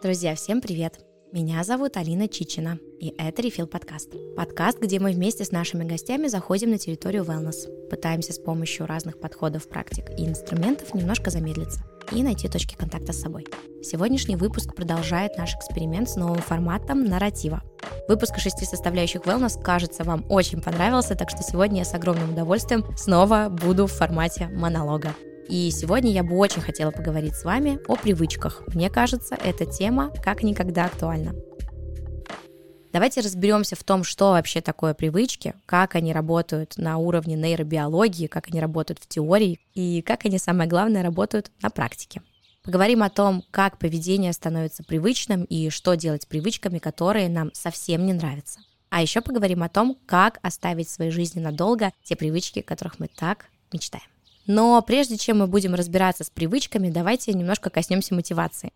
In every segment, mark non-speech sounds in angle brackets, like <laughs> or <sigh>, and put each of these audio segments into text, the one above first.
Друзья, всем привет! Меня зовут Алина Чичина, и это Refill подкаст. Подкаст, где мы вместе с нашими гостями заходим на территорию wellness, пытаемся с помощью разных подходов, практик и инструментов немножко замедлиться и найти точки контакта с собой. Сегодняшний выпуск продолжает наш эксперимент с новым форматом нарратива. Выпуск шести составляющих wellness, кажется, вам очень понравился, так что сегодня я с огромным удовольствием снова буду в формате монолога. И сегодня я бы очень хотела поговорить с вами о привычках. Мне кажется, эта тема как никогда актуальна. Давайте разберемся в том, что вообще такое привычки, как они работают на уровне нейробиологии, как они работают в теории и как они, самое главное, работают на практике. Поговорим о том, как поведение становится привычным и что делать с привычками, которые нам совсем не нравятся. А еще поговорим о том, как оставить в своей жизни надолго те привычки, которых мы так мечтаем. Но прежде чем мы будем разбираться с привычками, давайте немножко коснемся мотивации.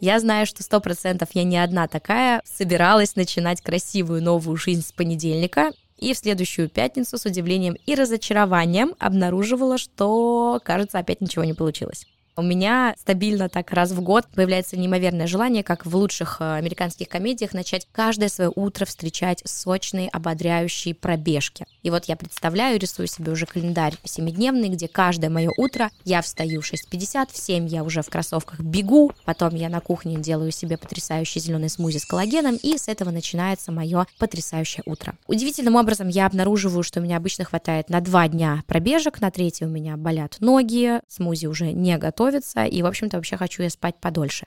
Я знаю, что сто процентов я не одна такая, собиралась начинать красивую новую жизнь с понедельника, и в следующую пятницу с удивлением и разочарованием обнаруживала, что, кажется, опять ничего не получилось. У меня стабильно так раз в год появляется неимоверное желание, как в лучших э, американских комедиях, начать каждое свое утро встречать сочные, ободряющие пробежки. И вот я представляю, рисую себе уже календарь семидневный, где каждое мое утро я встаю в 6.50, в 7 я уже в кроссовках бегу, потом я на кухне делаю себе потрясающий зеленый смузи с коллагеном, и с этого начинается мое потрясающее утро. Удивительным образом я обнаруживаю, что у меня обычно хватает на два дня пробежек, на третий у меня болят ноги, смузи уже не готов готовиться, и, в общем-то, вообще хочу я спать подольше.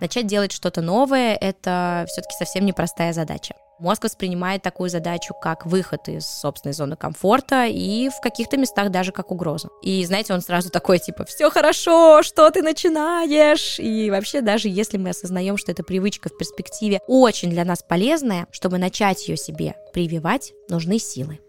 Начать делать что-то новое — это все-таки совсем непростая задача. Мозг воспринимает такую задачу как выход из собственной зоны комфорта и в каких-то местах даже как угрозу. И знаете, он сразу такой типа «все хорошо, что ты начинаешь?» И вообще даже если мы осознаем, что эта привычка в перспективе очень для нас полезная, чтобы начать ее себе прививать, нужны силы.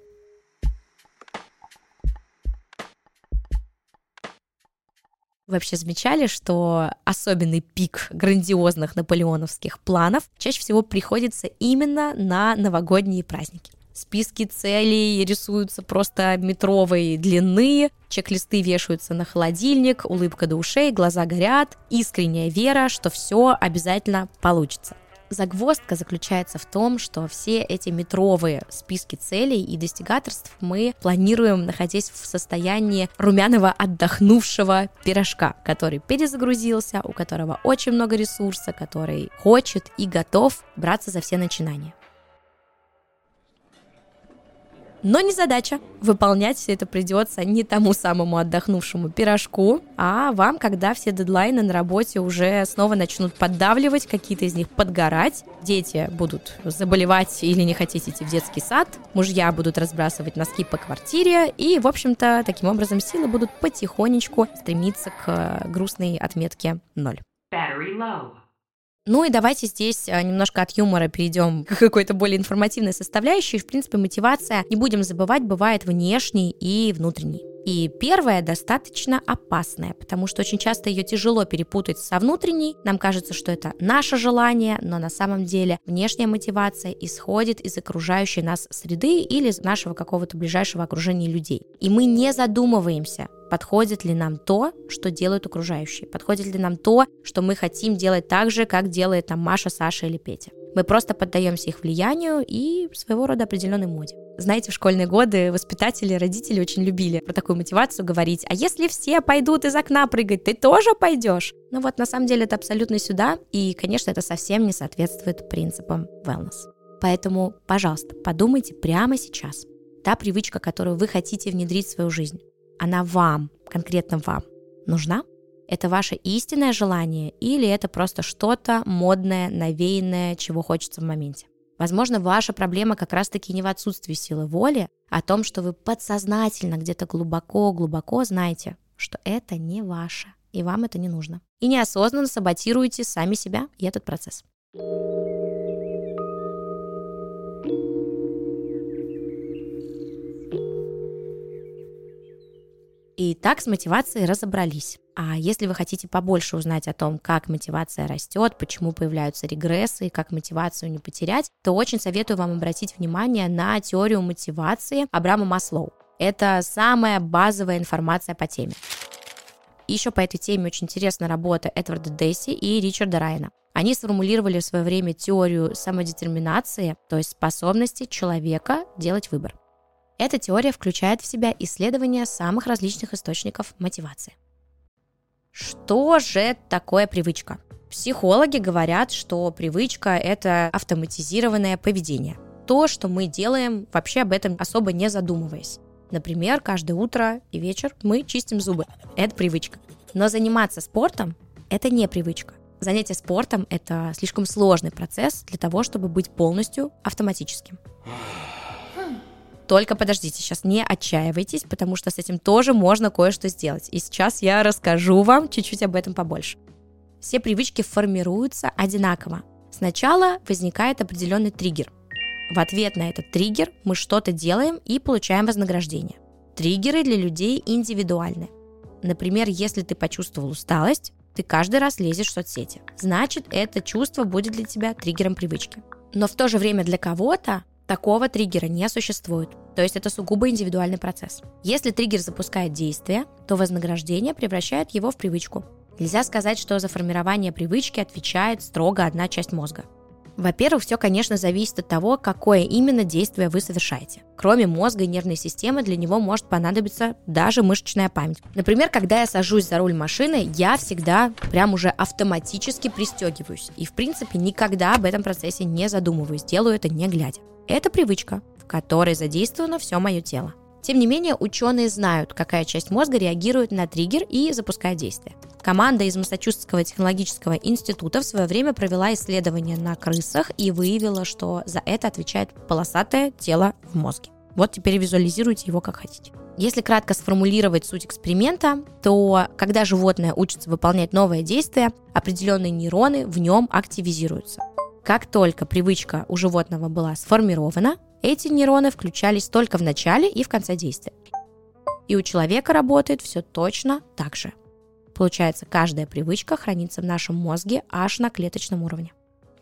Вообще замечали, что особенный пик грандиозных наполеоновских планов чаще всего приходится именно на новогодние праздники? Списки целей рисуются просто метровой длины, чек-листы вешаются на холодильник, улыбка до ушей, глаза горят, искренняя вера, что все обязательно получится. Загвоздка заключается в том, что все эти метровые списки целей и достигаторств мы планируем, находясь в состоянии румяного отдохнувшего пирожка, который перезагрузился, у которого очень много ресурса, который хочет и готов браться за все начинания. Но не задача. Выполнять все это придется не тому самому отдохнувшему пирожку, а вам, когда все дедлайны на работе уже снова начнут поддавливать, какие-то из них подгорать, дети будут заболевать или не хотеть идти в детский сад, мужья будут разбрасывать носки по квартире, и, в общем-то, таким образом силы будут потихонечку стремиться к грустной отметке ноль. Battery low. Ну и давайте здесь э, немножко от юмора перейдем <laughs> к какой-то более информативной составляющей. В принципе, мотивация, не будем забывать, бывает внешней и внутренней. И первая достаточно опасная, потому что очень часто ее тяжело перепутать со внутренней. Нам кажется, что это наше желание, но на самом деле внешняя мотивация исходит из окружающей нас среды или из нашего какого-то ближайшего окружения людей. И мы не задумываемся, подходит ли нам то, что делают окружающие, подходит ли нам то, что мы хотим делать так же, как делает там Маша, Саша или Петя. Мы просто поддаемся их влиянию и своего рода определенной моде. Знаете, в школьные годы воспитатели, родители очень любили про такую мотивацию говорить, а если все пойдут из окна прыгать, ты тоже пойдешь? Ну вот, на самом деле это абсолютно сюда, и, конечно, это совсем не соответствует принципам wellness. Поэтому, пожалуйста, подумайте прямо сейчас. Та привычка, которую вы хотите внедрить в свою жизнь, она вам, конкретно вам, нужна? Это ваше истинное желание или это просто что-то модное, навеянное, чего хочется в моменте? Возможно, ваша проблема как раз-таки не в отсутствии силы воли, а о том, что вы подсознательно где-то глубоко-глубоко знаете, что это не ваше, и вам это не нужно. И неосознанно саботируете сами себя и этот процесс. И так с мотивацией разобрались. А если вы хотите побольше узнать о том, как мотивация растет, почему появляются регрессы как мотивацию не потерять, то очень советую вам обратить внимание на теорию мотивации Абрама Маслоу. Это самая базовая информация по теме. Еще по этой теме очень интересна работа Эдварда Дейси и Ричарда Райна. Они сформулировали в свое время теорию самодетерминации, то есть способности человека делать выбор. Эта теория включает в себя исследования самых различных источников мотивации. Что же такое привычка? Психологи говорят, что привычка – это автоматизированное поведение. То, что мы делаем, вообще об этом особо не задумываясь. Например, каждое утро и вечер мы чистим зубы. Это привычка. Но заниматься спортом – это не привычка. Занятие спортом – это слишком сложный процесс для того, чтобы быть полностью автоматическим. Только подождите, сейчас не отчаивайтесь, потому что с этим тоже можно кое-что сделать. И сейчас я расскажу вам чуть-чуть об этом побольше. Все привычки формируются одинаково. Сначала возникает определенный триггер. В ответ на этот триггер мы что-то делаем и получаем вознаграждение. Триггеры для людей индивидуальны. Например, если ты почувствовал усталость, ты каждый раз лезешь в соцсети. Значит, это чувство будет для тебя триггером привычки. Но в то же время для кого-то такого триггера не существует. То есть это сугубо индивидуальный процесс. Если триггер запускает действие, то вознаграждение превращает его в привычку. Нельзя сказать, что за формирование привычки отвечает строго одна часть мозга. Во-первых, все, конечно, зависит от того, какое именно действие вы совершаете. Кроме мозга и нервной системы, для него может понадобиться даже мышечная память. Например, когда я сажусь за руль машины, я всегда прям уже автоматически пристегиваюсь. И, в принципе, никогда об этом процессе не задумываюсь, делаю это не глядя. Это привычка, в которой задействовано все мое тело. Тем не менее, ученые знают, какая часть мозга реагирует на триггер и запускает действие. Команда из Массачусетского технологического института в свое время провела исследование на крысах и выявила, что за это отвечает полосатое тело в мозге. Вот теперь визуализируйте его как хотите. Если кратко сформулировать суть эксперимента, то когда животное учится выполнять новое действие, определенные нейроны в нем активизируются. Как только привычка у животного была сформирована, эти нейроны включались только в начале и в конце действия. И у человека работает все точно так же. Получается, каждая привычка хранится в нашем мозге аж на клеточном уровне.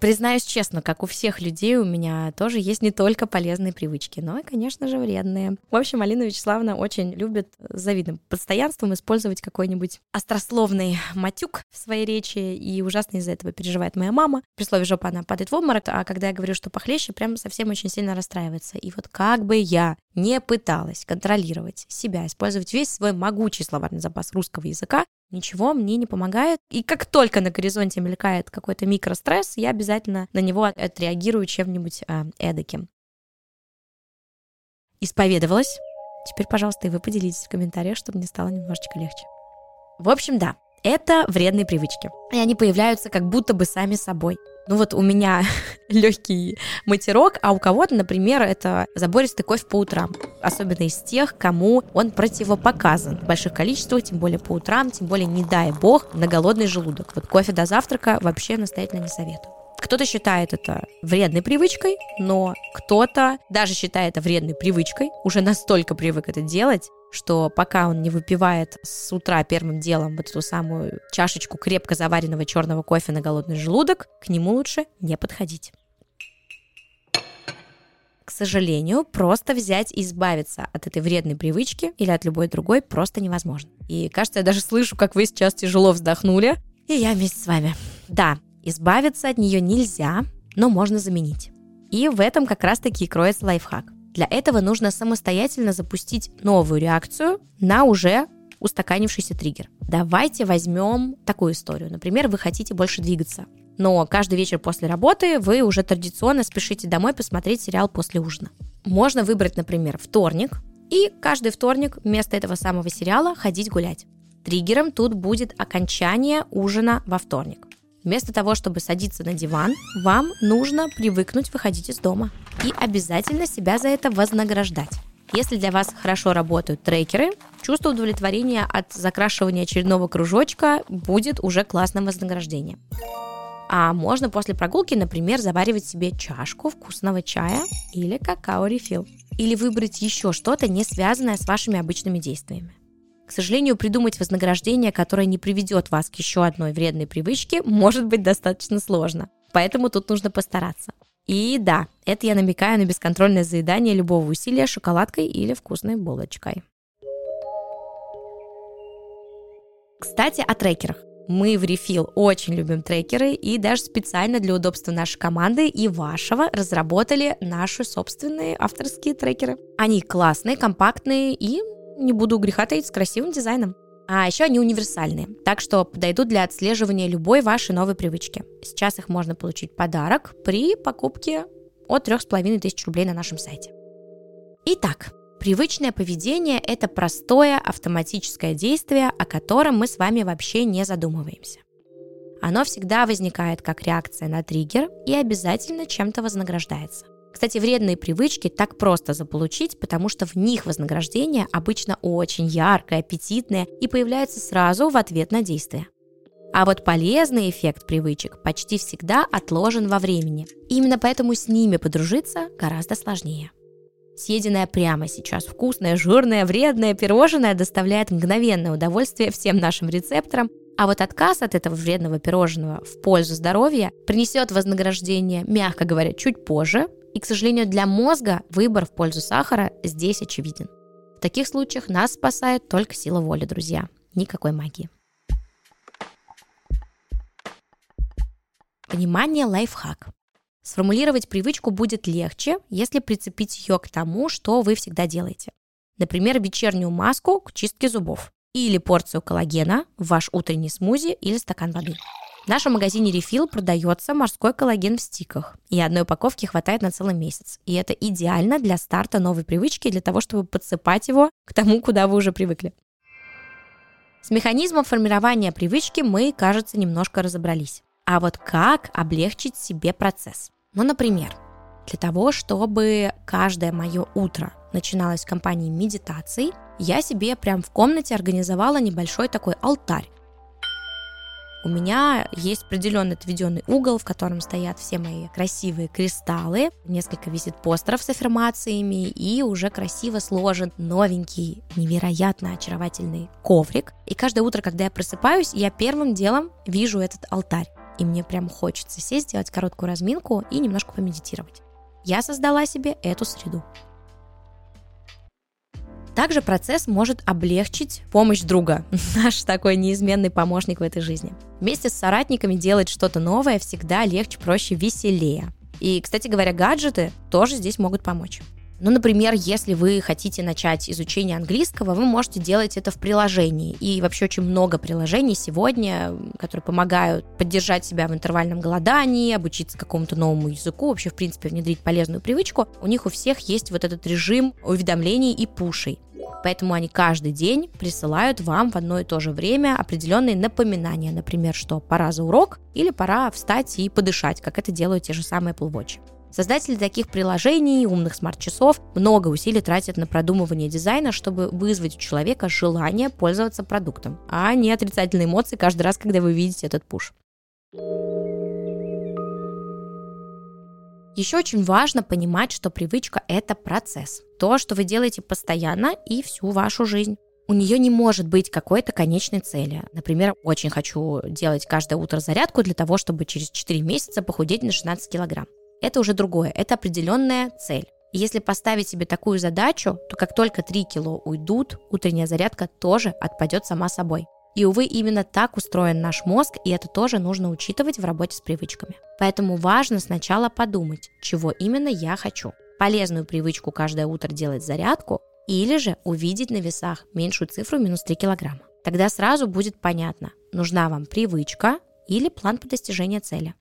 Признаюсь честно, как у всех людей, у меня тоже есть не только полезные привычки, но и, конечно же, вредные. В общем, Алина Вячеславовна очень любит с завидным постоянством использовать какой-нибудь острословный матюк в своей речи, и ужасно из-за этого переживает моя мама. При слове жопа она падает в обморок, а когда я говорю, что похлеще, прям совсем очень сильно расстраивается. И вот как бы я не пыталась контролировать себя, использовать весь свой могучий словарный запас русского языка, ничего мне не помогает. И как только на горизонте мелькает какой-то микростресс, я обязательно на него отреагирую чем-нибудь э, эдаким. Исповедовалась. Теперь, пожалуйста, и вы поделитесь в комментариях, чтобы мне стало немножечко легче. В общем, да, это вредные привычки. И они появляются как будто бы сами собой. Ну вот у меня <laughs> легкий матерок, а у кого-то, например, это забористый кофе по утрам. Особенно из тех, кому он противопоказан в больших количествах, тем более по утрам, тем более, не дай бог, на голодный желудок. Вот кофе до завтрака вообще настоятельно не советую. Кто-то считает это вредной привычкой, но кто-то даже считает это вредной привычкой, уже настолько привык это делать, что пока он не выпивает с утра первым делом вот эту самую чашечку крепко заваренного черного кофе на голодный желудок, к нему лучше не подходить. К сожалению, просто взять и избавиться от этой вредной привычки или от любой другой просто невозможно. И кажется, я даже слышу, как вы сейчас тяжело вздохнули, и я вместе с вами. Да, избавиться от нее нельзя, но можно заменить. И в этом как раз-таки и кроется лайфхак. Для этого нужно самостоятельно запустить новую реакцию на уже устаканившийся триггер. Давайте возьмем такую историю. Например, вы хотите больше двигаться, но каждый вечер после работы вы уже традиционно спешите домой посмотреть сериал после ужина. Можно выбрать, например, вторник, и каждый вторник вместо этого самого сериала ходить гулять. Триггером тут будет окончание ужина во вторник. Вместо того, чтобы садиться на диван, вам нужно привыкнуть выходить из дома и обязательно себя за это вознаграждать. Если для вас хорошо работают трекеры, чувство удовлетворения от закрашивания очередного кружочка будет уже классным вознаграждением. А можно после прогулки, например, заваривать себе чашку вкусного чая или какао-рефил. Или выбрать еще что-то, не связанное с вашими обычными действиями. К сожалению, придумать вознаграждение, которое не приведет вас к еще одной вредной привычке, может быть достаточно сложно. Поэтому тут нужно постараться. И да, это я намекаю на бесконтрольное заедание любого усилия шоколадкой или вкусной булочкой. Кстати, о трекерах. Мы в Refill очень любим трекеры и даже специально для удобства нашей команды и вашего разработали наши собственные авторские трекеры. Они классные, компактные и, не буду греха таить, с красивым дизайном. А еще они универсальные, так что подойдут для отслеживания любой вашей новой привычки. Сейчас их можно получить подарок при покупке от 3500 рублей на нашем сайте. Итак, Привычное поведение – это простое автоматическое действие, о котором мы с вами вообще не задумываемся. Оно всегда возникает как реакция на триггер и обязательно чем-то вознаграждается. Кстати, вредные привычки так просто заполучить, потому что в них вознаграждение обычно очень яркое, аппетитное и появляется сразу в ответ на действие. А вот полезный эффект привычек почти всегда отложен во времени. Именно поэтому с ними подружиться гораздо сложнее. Съеденное прямо сейчас вкусное, жирное, вредное пирожное доставляет мгновенное удовольствие всем нашим рецепторам, а вот отказ от этого вредного пирожного в пользу здоровья принесет вознаграждение, мягко говоря, чуть позже, и, к сожалению, для мозга выбор в пользу сахара здесь очевиден. В таких случаях нас спасает только сила воли, друзья. Никакой магии. Внимание, лайфхак. Сформулировать привычку будет легче, если прицепить ее к тому, что вы всегда делаете. Например, вечернюю маску к чистке зубов или порцию коллагена в ваш утренний смузи или стакан воды. В нашем магазине Refill продается морской коллаген в стиках, и одной упаковки хватает на целый месяц. И это идеально для старта новой привычки, для того, чтобы подсыпать его к тому, куда вы уже привыкли. С механизмом формирования привычки мы, кажется, немножко разобрались. А вот как облегчить себе процесс? Ну, например, для того, чтобы каждое мое утро начиналось с компании медитаций, я себе прям в комнате организовала небольшой такой алтарь. У меня есть определенный отведенный угол, в котором стоят все мои красивые кристаллы, несколько висит постеров с аффирмациями и уже красиво сложен новенький, невероятно очаровательный коврик. И каждое утро, когда я просыпаюсь, я первым делом вижу этот алтарь и мне прям хочется сесть, сделать короткую разминку и немножко помедитировать. Я создала себе эту среду. Также процесс может облегчить помощь друга, <laughs> наш такой неизменный помощник в этой жизни. Вместе с соратниками делать что-то новое всегда легче, проще, веселее. И, кстати говоря, гаджеты тоже здесь могут помочь. Ну, например, если вы хотите начать изучение английского, вы можете делать это в приложении. И вообще очень много приложений сегодня, которые помогают поддержать себя в интервальном голодании, обучиться какому-то новому языку, вообще, в принципе, внедрить полезную привычку. У них у всех есть вот этот режим уведомлений и пушей. Поэтому они каждый день присылают вам в одно и то же время определенные напоминания, например, что пора за урок или пора встать и подышать, как это делают те же самые Apple. Создатели таких приложений, умных смарт-часов, много усилий тратят на продумывание дизайна, чтобы вызвать у человека желание пользоваться продуктом, а не отрицательные эмоции каждый раз, когда вы видите этот пуш. Еще очень важно понимать, что привычка – это процесс. То, что вы делаете постоянно и всю вашу жизнь. У нее не может быть какой-то конечной цели. Например, очень хочу делать каждое утро зарядку для того, чтобы через 4 месяца похудеть на 16 килограмм это уже другое, это определенная цель. И если поставить себе такую задачу, то как только 3 кило уйдут, утренняя зарядка тоже отпадет сама собой. И, увы, именно так устроен наш мозг, и это тоже нужно учитывать в работе с привычками. Поэтому важно сначала подумать, чего именно я хочу. Полезную привычку каждое утро делать зарядку или же увидеть на весах меньшую цифру минус 3 килограмма. Тогда сразу будет понятно, нужна вам привычка или план по достижению цели.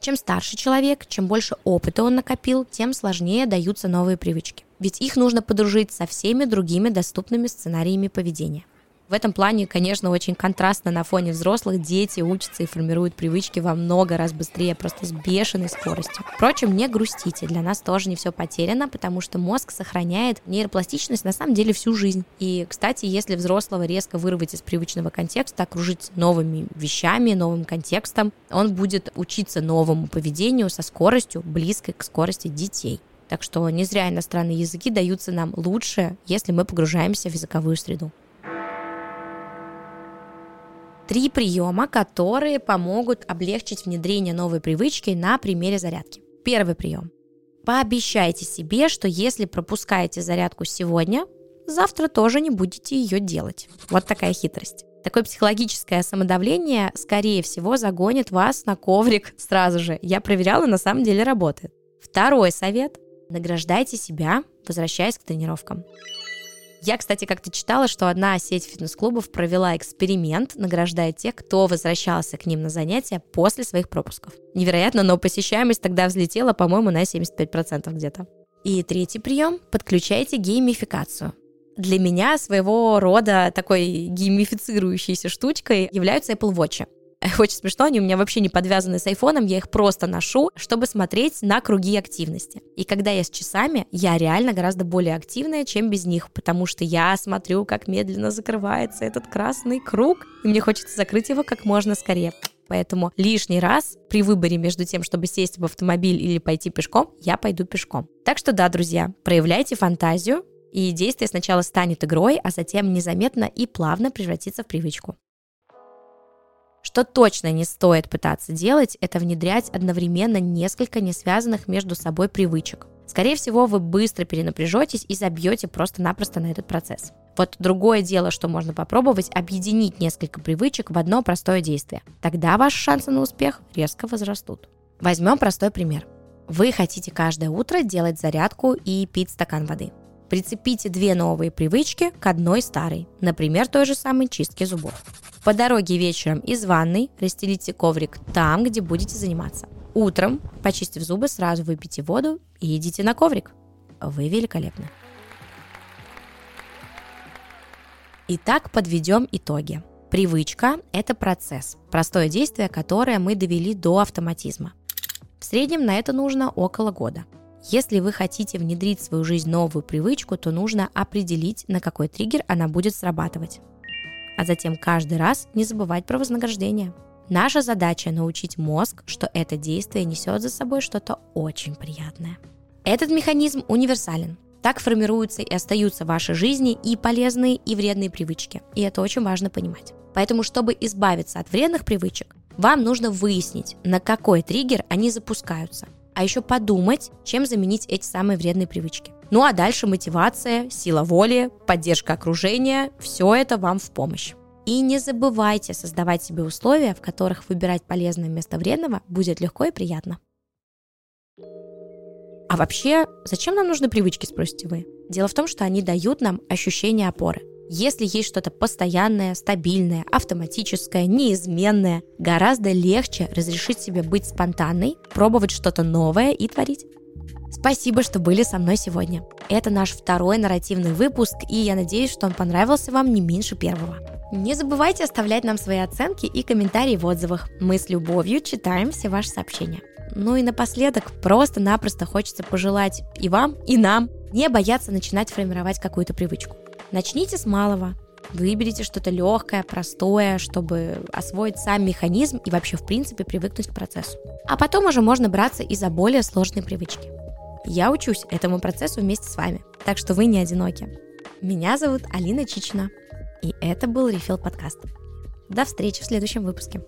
Чем старше человек, чем больше опыта он накопил, тем сложнее даются новые привычки. Ведь их нужно подружить со всеми другими доступными сценариями поведения. В этом плане, конечно, очень контрастно на фоне взрослых дети учатся и формируют привычки во много раз быстрее, просто с бешеной скоростью. Впрочем, не грустите, для нас тоже не все потеряно, потому что мозг сохраняет нейропластичность на самом деле всю жизнь. И, кстати, если взрослого резко вырвать из привычного контекста, окружить новыми вещами, новым контекстом, он будет учиться новому поведению со скоростью, близкой к скорости детей. Так что не зря иностранные языки даются нам лучше, если мы погружаемся в языковую среду три приема, которые помогут облегчить внедрение новой привычки на примере зарядки. Первый прием. Пообещайте себе, что если пропускаете зарядку сегодня, завтра тоже не будете ее делать. Вот такая хитрость. Такое психологическое самодавление, скорее всего, загонит вас на коврик сразу же. Я проверяла, на самом деле работает. Второй совет. Награждайте себя, возвращаясь к тренировкам. Я, кстати, как-то читала, что одна сеть фитнес-клубов провела эксперимент, награждая тех, кто возвращался к ним на занятия после своих пропусков. Невероятно, но посещаемость тогда взлетела, по-моему, на 75% где-то. И третий прием – подключайте геймификацию. Для меня своего рода такой геймифицирующейся штучкой являются Apple Watch. <laughs> Очень смешно, они у меня вообще не подвязаны с айфоном, я их просто ношу, чтобы смотреть на круги активности. И когда я с часами, я реально гораздо более активная, чем без них, потому что я смотрю, как медленно закрывается этот красный круг, и мне хочется закрыть его как можно скорее. Поэтому лишний раз при выборе между тем, чтобы сесть в автомобиль или пойти пешком, я пойду пешком. Так что да, друзья, проявляйте фантазию, и действие сначала станет игрой, а затем незаметно и плавно превратится в привычку. Что точно не стоит пытаться делать, это внедрять одновременно несколько не связанных между собой привычек. Скорее всего, вы быстро перенапряжетесь и забьете просто-напросто на этот процесс. Вот другое дело, что можно попробовать объединить несколько привычек в одно простое действие. Тогда ваши шансы на успех резко возрастут. Возьмем простой пример. Вы хотите каждое утро делать зарядку и пить стакан воды. Прицепите две новые привычки к одной старой, например, той же самой чистке зубов. По дороге вечером из ванной расстелите коврик там, где будете заниматься. Утром, почистив зубы, сразу выпейте воду и идите на коврик. Вы великолепны. Итак, подведем итоги. Привычка – это процесс, простое действие, которое мы довели до автоматизма. В среднем на это нужно около года. Если вы хотите внедрить в свою жизнь новую привычку, то нужно определить, на какой триггер она будет срабатывать а затем каждый раз не забывать про вознаграждение. Наша задача научить мозг, что это действие несет за собой что-то очень приятное. Этот механизм универсален. Так формируются и остаются в вашей жизни и полезные, и вредные привычки. И это очень важно понимать. Поэтому, чтобы избавиться от вредных привычек, вам нужно выяснить, на какой триггер они запускаются, а еще подумать, чем заменить эти самые вредные привычки. Ну а дальше мотивация, сила воли, поддержка окружения – все это вам в помощь. И не забывайте создавать себе условия, в которых выбирать полезное вместо вредного будет легко и приятно. А вообще, зачем нам нужны привычки, спросите вы? Дело в том, что они дают нам ощущение опоры. Если есть что-то постоянное, стабильное, автоматическое, неизменное, гораздо легче разрешить себе быть спонтанной, пробовать что-то новое и творить. Спасибо, что были со мной сегодня. Это наш второй нарративный выпуск, и я надеюсь, что он понравился вам не меньше первого. Не забывайте оставлять нам свои оценки и комментарии в отзывах. Мы с любовью читаем все ваши сообщения. Ну и напоследок, просто-напросто хочется пожелать и вам, и нам не бояться начинать формировать какую-то привычку. Начните с малого, Выберите что-то легкое, простое, чтобы освоить сам механизм и вообще в принципе привыкнуть к процессу. А потом уже можно браться и за более сложные привычки. Я учусь этому процессу вместе с вами, так что вы не одиноки. Меня зовут Алина Чичина, и это был Refill подкаст. До встречи в следующем выпуске.